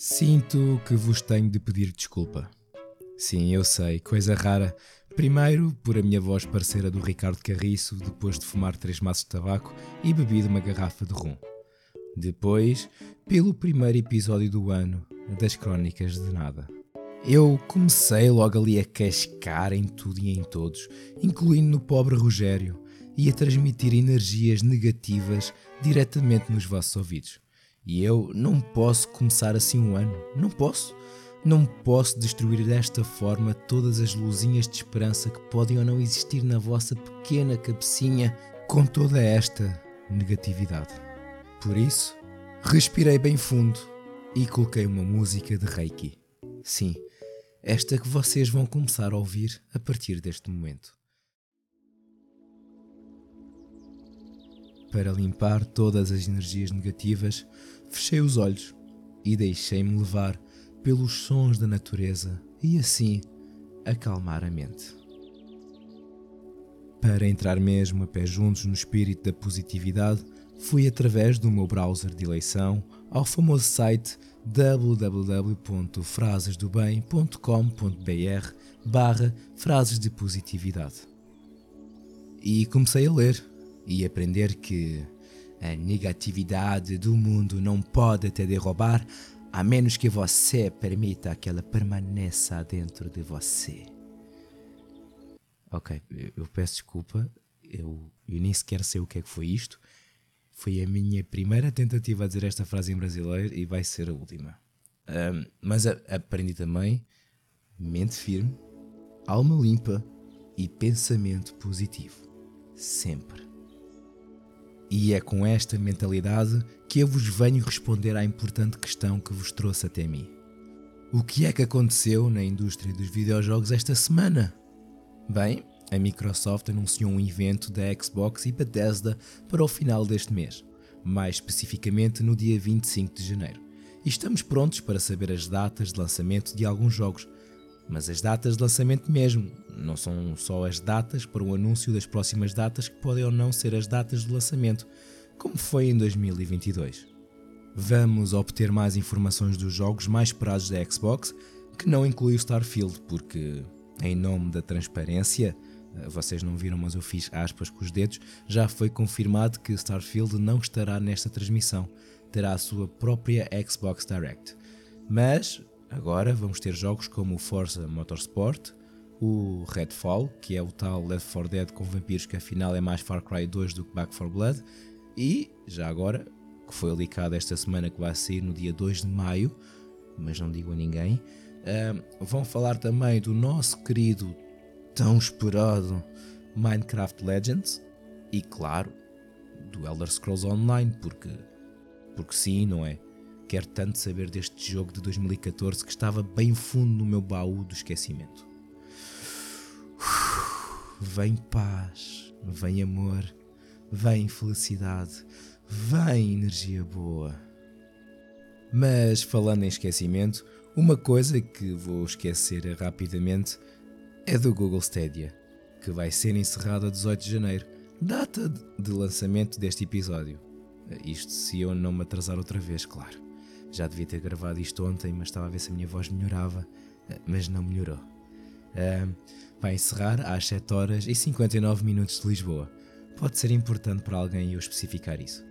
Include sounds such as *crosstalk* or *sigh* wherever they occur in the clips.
Sinto que vos tenho de pedir desculpa. Sim, eu sei, coisa rara. Primeiro, por a minha voz parecer a do Ricardo Carriço depois de fumar três maços de tabaco e bebido uma garrafa de rum. Depois, pelo primeiro episódio do ano das Crónicas de Nada. Eu comecei logo ali a cascar em tudo e em todos, incluindo no pobre Rogério, e a transmitir energias negativas diretamente nos vossos ouvidos. E eu não posso começar assim um ano. Não posso. Não posso destruir desta forma todas as luzinhas de esperança que podem ou não existir na vossa pequena cabecinha com toda esta negatividade. Por isso, respirei bem fundo e coloquei uma música de Reiki. Sim, esta que vocês vão começar a ouvir a partir deste momento. Para limpar todas as energias negativas, fechei os olhos e deixei-me levar pelos sons da natureza e assim acalmar a mente. Para entrar mesmo a pé juntos no espírito da positividade, fui através do meu browser de eleição ao famoso site www.frasesdobem.com.br barra frases de positividade. E comecei a ler e aprender que a negatividade do mundo não pode te derrubar a menos que você permita que ela permaneça dentro de você. Ok, eu peço desculpa, eu, eu nem sequer sei o que é que foi isto. Foi a minha primeira tentativa a dizer esta frase em brasileiro e vai ser a última. Um, mas a, aprendi também mente firme, alma limpa e pensamento positivo. Sempre. E é com esta mentalidade que eu vos venho responder à importante questão que vos trouxe até mim. O que é que aconteceu na indústria dos videojogos esta semana? Bem, a Microsoft anunciou um evento da Xbox e Bethesda para o final deste mês, mais especificamente no dia 25 de janeiro. E estamos prontos para saber as datas de lançamento de alguns jogos, mas as datas de lançamento mesmo, não são só as datas para o anúncio das próximas datas que podem ou não ser as datas de lançamento, como foi em 2022. Vamos obter mais informações dos jogos mais esperados da Xbox, que não inclui o Starfield, porque, em nome da transparência, eh, vocês não viram, mas eu fiz aspas com os dedos, já foi confirmado que Starfield não estará nesta transmissão, terá a sua própria Xbox Direct. Mas agora vamos ter jogos como o Forza Motorsport, o Redfall, que é o tal Left 4 Dead com vampiros que afinal é mais Far Cry 2 do que Back 4 Blood, e já agora, que foi alicado esta semana que vai sair no dia 2 de maio, mas não digo a ninguém, vão falar também do nosso querido, tão esperado Minecraft Legends e claro, do Elder Scrolls Online, porque, porque sim, não é? Quero tanto saber deste jogo de 2014 que estava bem fundo no meu baú do esquecimento. *sighs* Vem paz, vem amor, vem felicidade, vem energia boa. Mas falando em esquecimento, uma coisa que vou esquecer rapidamente é do Google Stadia, que vai ser encerrado a 18 de janeiro, data de lançamento deste episódio. Isto se eu não me atrasar outra vez, claro. Já devia ter gravado isto ontem, mas estava a ver se a minha voz melhorava, mas não melhorou. Uh, vai encerrar às 7 horas e 59 minutos de Lisboa. Pode ser importante para alguém eu especificar isso.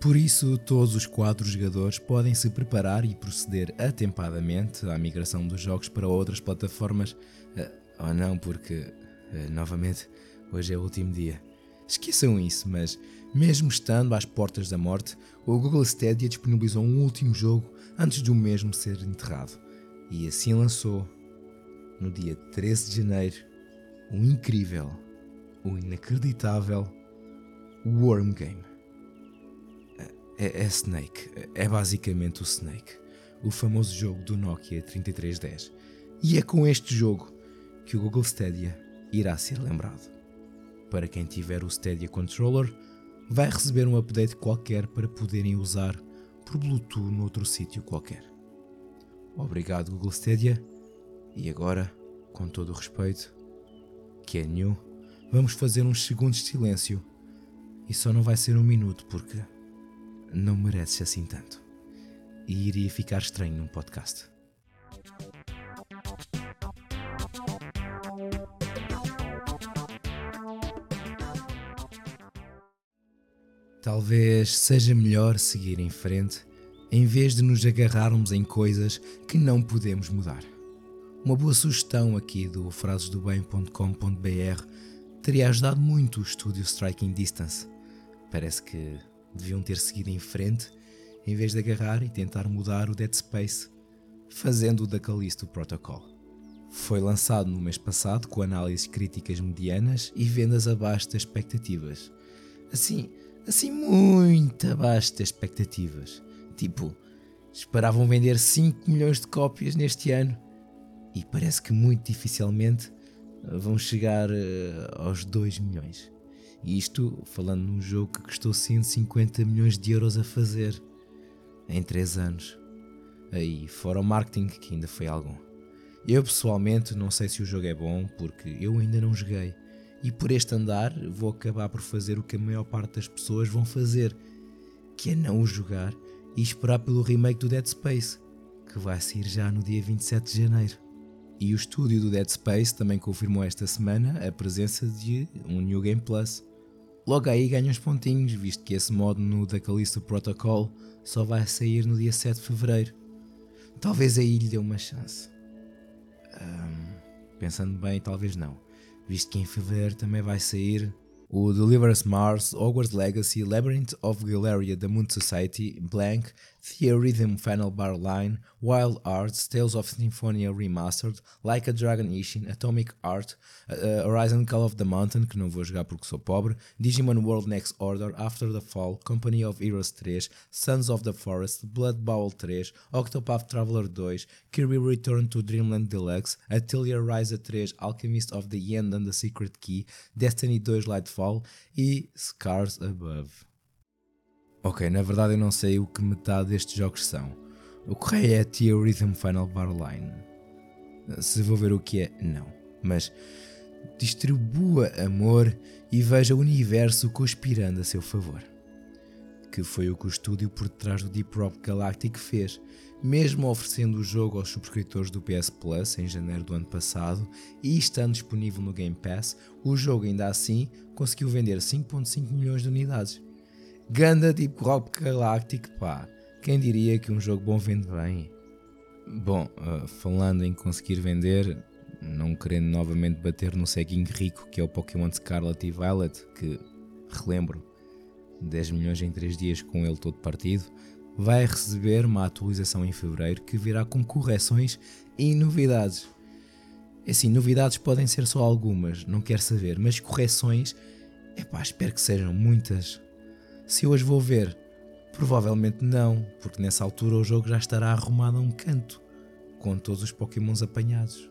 Por isso, todos os quatro jogadores podem se preparar e proceder atempadamente à migração dos jogos para outras plataformas, uh, ou não, porque, uh, novamente, hoje é o último dia. Esqueçam isso, mas mesmo estando às portas da morte, o Google Stadia disponibilizou um último jogo antes de o mesmo ser enterrado. E assim lançou no dia 13 de janeiro, o incrível, o inacreditável Worm Game. É, é Snake, é basicamente o Snake, o famoso jogo do Nokia 3310. E é com este jogo que o Google Stadia irá ser lembrado. Para quem tiver o Stadia Controller, vai receber um update qualquer para poderem usar por Bluetooth noutro sítio qualquer. Obrigado, Google Stadia e agora, com todo o respeito, que é new, vamos fazer uns segundos de silêncio. E só não vai ser um minuto porque não mereces assim tanto. e iria ficar estranho num podcast. Talvez seja melhor seguir em frente em vez de nos agarrarmos em coisas que não podemos mudar. Uma boa sugestão aqui do frasesdobem.com.br teria ajudado muito o estúdio Striking Distance. Parece que deviam ter seguido em frente em vez de agarrar e tentar mudar o Dead Space, fazendo o da Callisto Protocol. Foi lançado no mês passado com análises críticas medianas e vendas abaixo das expectativas. Assim, assim muito abaixo das expectativas. Tipo, esperavam vender 5 milhões de cópias neste ano e parece que muito dificilmente vão chegar uh, aos 2 milhões. E isto falando num jogo que custou 150 milhões de euros a fazer em 3 anos. Aí, fora o marketing, que ainda foi algum. Eu pessoalmente não sei se o jogo é bom porque eu ainda não joguei. E por este andar vou acabar por fazer o que a maior parte das pessoas vão fazer, que é não o jogar e esperar pelo remake do Dead Space, que vai sair já no dia 27 de janeiro. E o estúdio do Dead Space também confirmou esta semana a presença de um New Game Plus. Logo aí ganha uns pontinhos, visto que esse modo no The Callisto Protocol só vai sair no dia 7 de Fevereiro. Talvez aí lhe dê uma chance. Pensando bem, talvez não visto que em fevereiro também vai sair o Deliver Mars, Hogwarts Legacy, Labyrinth of Galeria The Moon Society, Blank, Theorhythm Final Bar Line, Wild Arts, Tales of Symphonia Remastered, Like a Dragon Ishin, Atomic Art, uh, Horizon Call of the Mountain, que não vou jogar porque sou pobre, Digimon World Next Order, After the Fall, Company of Heroes 3, Sons of the Forest, Blood Bowl 3, Octopath Traveler 2, Kirby Return to Dreamland Deluxe, Atelier Rise 3, Alchemist of the End and the Secret Key, Destiny 2 Lightfall e Scars Above. Ok, na verdade eu não sei o que metade destes jogos são. O correio é Theorhythm Final Bar Line. Se vou ver o que é, não. Mas distribua amor e veja o universo conspirando a seu favor. Que foi o que o estúdio por detrás do Deep Rock Galactic fez, mesmo oferecendo o jogo aos subscritores do PS Plus em janeiro do ano passado e estando disponível no Game Pass, o jogo ainda assim conseguiu vender 5.5 milhões de unidades Ganda tipo Rock Galactic, pá. Quem diria que um jogo bom vende bem? Bom, uh, falando em conseguir vender, não querendo novamente bater no ceguinho rico que é o Pokémon Scarlet e Violet, que, relembro, 10 milhões em 3 dias com ele todo partido, vai receber uma atualização em fevereiro que virá com correções e novidades. É assim, novidades podem ser só algumas, não quero saber, mas correções, é pá, espero que sejam muitas. Se hoje vou ver, provavelmente não, porque nessa altura o jogo já estará arrumado a um canto, com todos os Pokémons apanhados.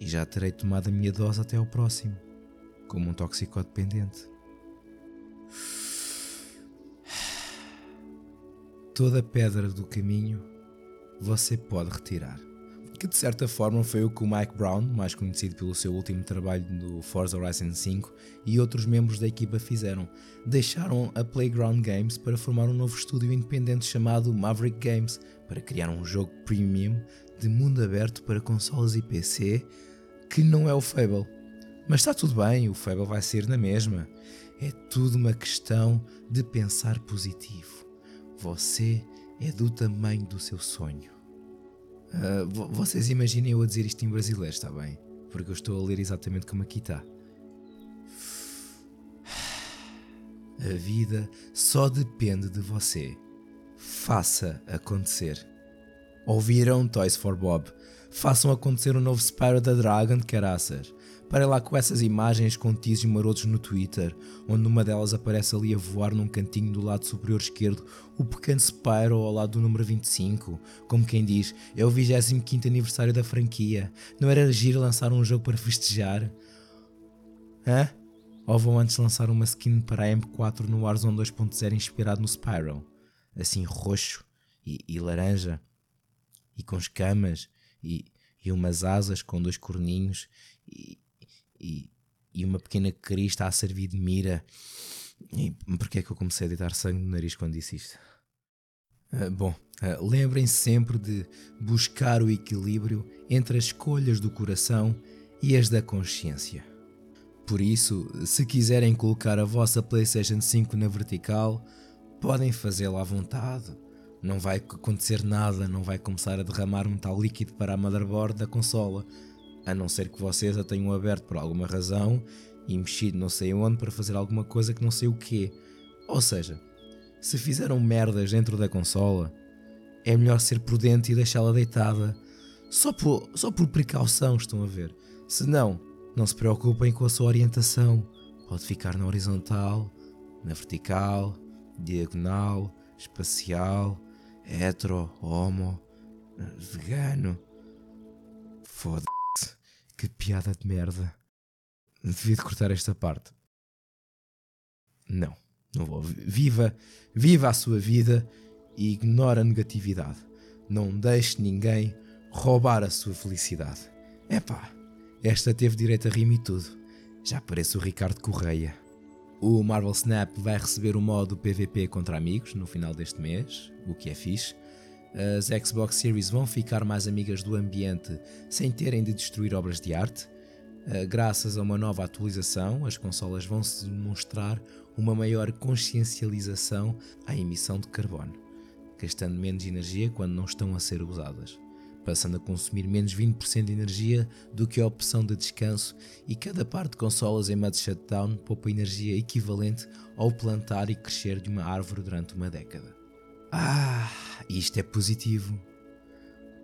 E já terei tomado a minha dose até ao próximo, como um toxicodependente. Toda pedra do caminho você pode retirar que de certa forma foi o que o Mike Brown, mais conhecido pelo seu último trabalho no Forza Horizon 5, e outros membros da equipa fizeram. Deixaram a Playground Games para formar um novo estúdio independente chamado Maverick Games, para criar um jogo premium de mundo aberto para consoles e PC, que não é o Fable. Mas está tudo bem, o Fable vai ser na mesma. É tudo uma questão de pensar positivo. Você é do tamanho do seu sonho. Uh, vocês imaginem eu a dizer isto em brasileiro, está bem? Porque eu estou a ler exatamente como aqui está. A vida só depende de você. Faça acontecer. Ouviram Toys for Bob? Façam acontecer o um novo Spyro da Dragon de caraças. Parem lá com essas imagens com teases marotos no Twitter, onde numa delas aparece ali a voar num cantinho do lado superior esquerdo o pequeno Spyro ao lado do número 25, como quem diz, é o 25 aniversário da franquia, não era giro lançar um jogo para festejar? Hã? Ou vão antes lançar uma skin para a M4 no Warzone 2.0 inspirado no Spyro? Assim roxo e, e laranja, e com escamas, e, e umas asas com dois corninhos, e, e, e uma pequena crista a servir de mira. E porquê é que eu comecei a deitar sangue no nariz quando disse isto? Uh, bom, uh, lembrem-se sempre de buscar o equilíbrio entre as escolhas do coração e as da consciência. Por isso, se quiserem colocar a vossa PlayStation 5 na vertical, podem fazê-lo à vontade. Não vai acontecer nada, não vai começar a derramar metal líquido para a motherboard da consola, a não ser que vocês a tenham aberto por alguma razão e mexido não sei onde para fazer alguma coisa que não sei o quê. Ou seja, se fizeram merdas dentro da consola, é melhor ser prudente e deixá-la deitada, só por, só por precaução, estão a ver. Se não, não se preocupem com a sua orientação. Pode ficar na horizontal, na vertical, diagonal, espacial, hetero, homo, vegano. Foda-se. Que piada de merda. Devia de cortar esta parte. Não, não vou. Viva, viva a sua vida e ignore a negatividade. Não deixe ninguém roubar a sua felicidade. Epá. Esta teve direito a rima e tudo. Já parece o Ricardo Correia. O Marvel Snap vai receber o modo PVP contra amigos no final deste mês, o que é fixe. As Xbox Series vão ficar mais amigas do ambiente sem terem de destruir obras de arte. Ah, graças a uma nova atualização, as consolas vão se demonstrar uma maior consciencialização à emissão de carbono, gastando menos energia quando não estão a ser usadas passando a consumir menos 20% de energia do que a opção de descanso e cada par de consolas em modo shutdown poupa energia equivalente ao plantar e crescer de uma árvore durante uma década. Ah, isto é positivo.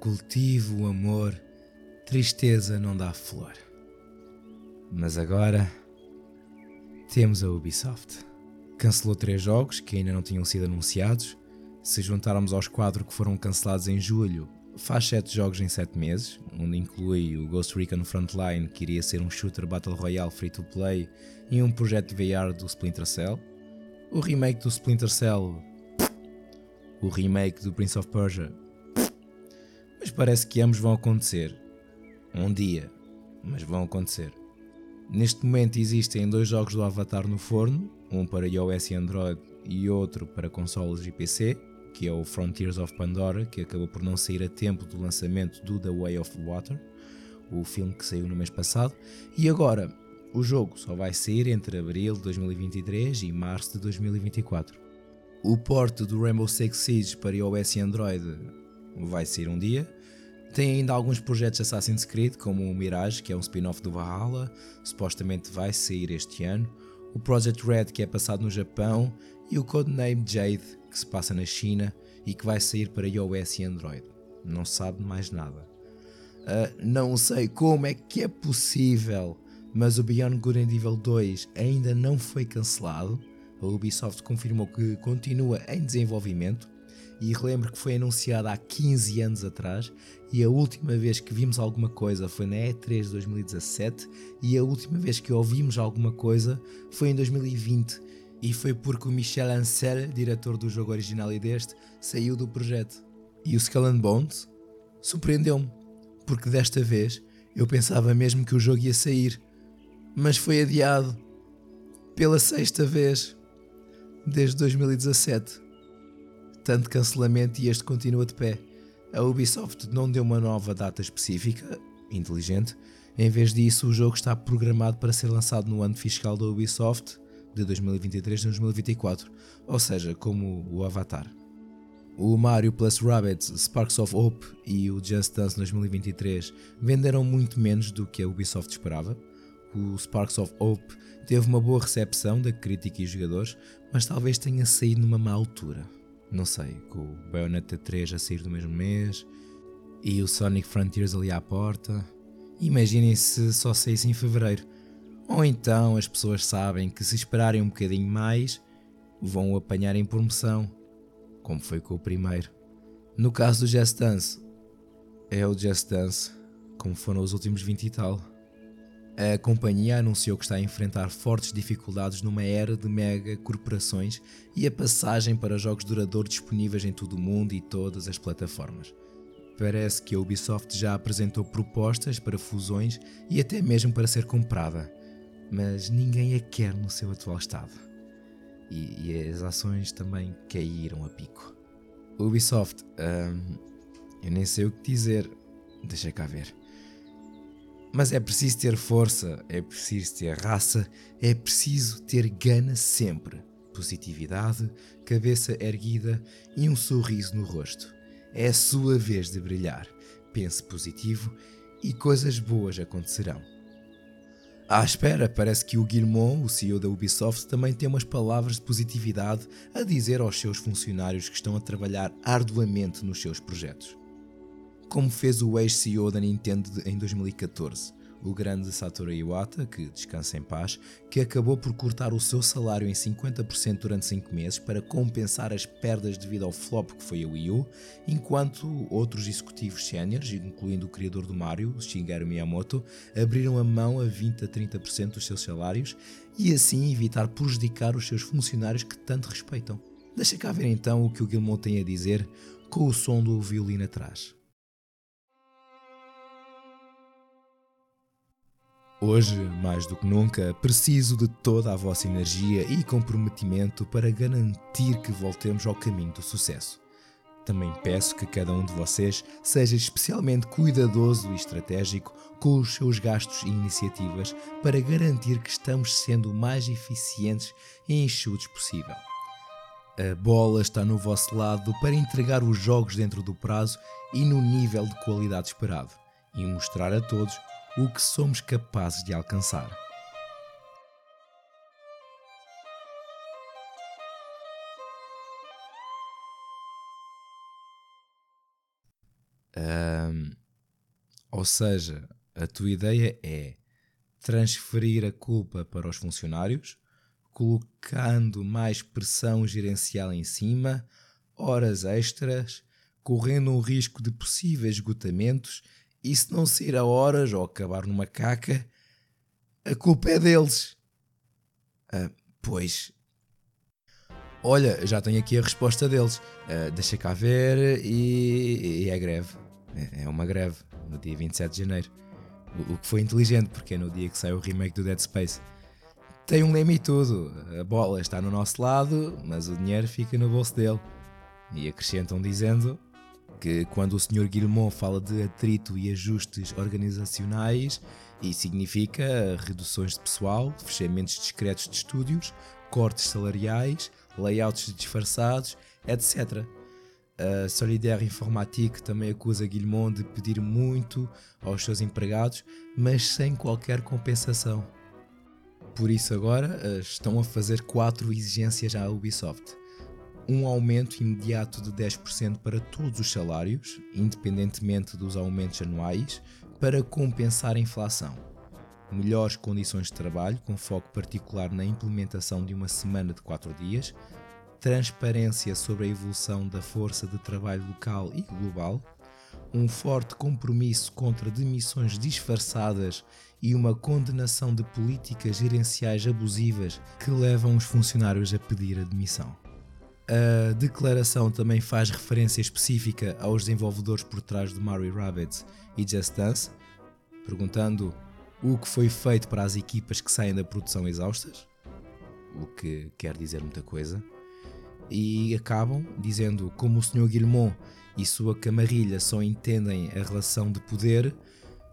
Cultivo o amor, tristeza não dá flor. Mas agora temos a Ubisoft. Cancelou três jogos que ainda não tinham sido anunciados. Se juntarmos aos quatro que foram cancelados em julho, faz 7 jogos em 7 meses, onde inclui o Ghost Recon Frontline, que iria ser um shooter Battle Royale free to play, e um projeto de VR do Splinter Cell, o remake do Splinter Cell, o remake do Prince of Persia, mas parece que ambos vão acontecer. Um dia, mas vão acontecer. Neste momento existem dois jogos do Avatar no forno, um para iOS e Android e outro para consoles e PC que é o Frontiers of Pandora, que acabou por não sair a tempo do lançamento do The Way of Water, o filme que saiu no mês passado, e agora o jogo só vai sair entre abril de 2023 e março de 2024. O porte do Rainbow Six Siege para iOS e Android vai sair um dia. Tem ainda alguns projetos Assassin's Creed, como o Mirage, que é um spin-off do Valhalla, supostamente vai sair este ano. O Project Red, que é passado no Japão, e o Codename Jade, que se passa na China e que vai sair para iOS e Android. Não sabe mais nada. Uh, não sei como é que é possível, mas o Beyond Good and Evil 2 ainda não foi cancelado. A Ubisoft confirmou que continua em desenvolvimento e relembro que foi anunciado há 15 anos atrás e a última vez que vimos alguma coisa foi na E3 de 2017 e a última vez que ouvimos alguma coisa foi em 2020 e foi porque o Michel Ancel, diretor do jogo original e deste, saiu do projeto. E o Skull and Bones surpreendeu-me, porque desta vez eu pensava mesmo que o jogo ia sair, mas foi adiado pela sexta vez desde 2017. Tanto cancelamento e este continua de pé. A Ubisoft não deu uma nova data específica, inteligente. Em vez disso, o jogo está programado para ser lançado no ano fiscal da Ubisoft de 2023 a 2024, ou seja, como o Avatar. O Mario plus Rabbids Sparks of Hope e o Just Dance 2023 venderam muito menos do que a Ubisoft esperava. O Sparks of Hope teve uma boa recepção da crítica e jogadores, mas talvez tenha saído numa má altura. Não sei, com o Bayonetta 3 a sair do mesmo mês e o Sonic Frontiers ali à porta. Imaginem se só saísse em fevereiro. Ou então as pessoas sabem que se esperarem um bocadinho mais, vão o apanhar em promoção, como foi com o primeiro. No caso do Just Dance, é o Just Dance, como foram os últimos 20 e tal. A companhia anunciou que está a enfrentar fortes dificuldades numa era de mega corporações e a passagem para jogos duradouros disponíveis em todo o mundo e todas as plataformas. Parece que a Ubisoft já apresentou propostas para fusões e até mesmo para ser comprada mas ninguém a quer no seu atual estado. E, e as ações também caíram a pico. Ubisoft, hum, eu nem sei o que dizer. Deixa cá ver. Mas é preciso ter força, é preciso ter raça, é preciso ter gana sempre. Positividade, cabeça erguida e um sorriso no rosto. É a sua vez de brilhar. Pense positivo e coisas boas acontecerão. À espera, parece que o Guillemot, o CEO da Ubisoft, também tem umas palavras de positividade a dizer aos seus funcionários que estão a trabalhar arduamente nos seus projetos. Como fez o ex-CEO da Nintendo em 2014, o grande Satoru Iwata, que descansa em paz, que acabou por cortar o seu salário em 50% durante 5 meses para compensar as perdas devido ao flop que foi a Wii U, enquanto outros executivos séniores, incluindo o criador do Mario, Shigeru Miyamoto, abriram a mão a 20 a 30% dos seus salários e assim evitar prejudicar os seus funcionários que tanto respeitam. Deixa cá ver então o que o Gilmore tem a dizer com o som do violino atrás. Hoje, mais do que nunca, preciso de toda a vossa energia e comprometimento para garantir que voltemos ao caminho do sucesso. Também peço que cada um de vocês seja especialmente cuidadoso e estratégico com os seus gastos e iniciativas para garantir que estamos sendo o mais eficientes e enxutos possível. A bola está no vosso lado para entregar os jogos dentro do prazo e no nível de qualidade esperado e mostrar a todos o que somos capazes de alcançar. Um, ou seja, a tua ideia é transferir a culpa para os funcionários, colocando mais pressão gerencial em cima, horas extras, correndo o risco de possíveis esgotamentos e se não sair a horas ou acabar numa caca, a culpa é deles. Ah, pois. Olha, já tenho aqui a resposta deles. Ah, deixa cá ver e, e é greve. É, é uma greve, no dia 27 de janeiro. O, o, que foi inteligente, porque é no dia que sai o remake do Dead Space. Tem um lema e tudo. A bola está no nosso lado, mas o dinheiro fica no bolso dele. E acrescentam dizendo que quando o Sr. Guillemot fala de atrito e ajustes organizacionais, isso significa reduções de pessoal, fechamentos discretos de estúdios, cortes salariais, layouts disfarçados, etc. A Solidaire Informatique também acusa Guillemot de pedir muito aos seus empregados, mas sem qualquer compensação. Por isso agora eh, estão a fazer quatro exigências à Ubisoft um aumento imediato de 10% para todos os salários, independentemente dos aumentos anuais, para compensar a inflação. Melhores condições de trabalho, com foco particular na implementação de uma semana de 4 dias, transparência sobre a evolução da força de trabalho local e global, um forte compromisso contra demissões disfarçadas e uma condenação de políticas gerenciais abusivas que levam os funcionários a pedir a demissão. A declaração também faz referência específica aos desenvolvedores por trás do Mario Rabbids e Just Dance, perguntando o que foi feito para as equipas que saem da produção exaustas, o que quer dizer muita coisa, e acabam dizendo como o Sr. Guillemot e sua camarrilha só entendem a relação de poder,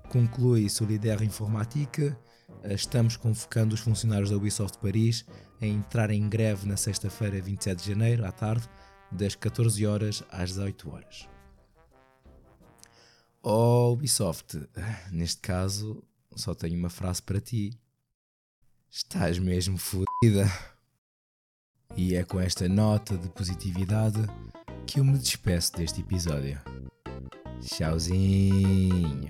conclui Solidaire Informatique eh, estamos convocando os funcionários da Ubisoft Paris a entrar em greve na sexta-feira, 27 de janeiro, à tarde, das 14 horas às 18 horas. Oh, Ubisoft, neste caso só tenho uma frase para ti. Estás mesmo fodida. E é com esta nota de positividade que eu me despeço deste episódio. Tchauzinho.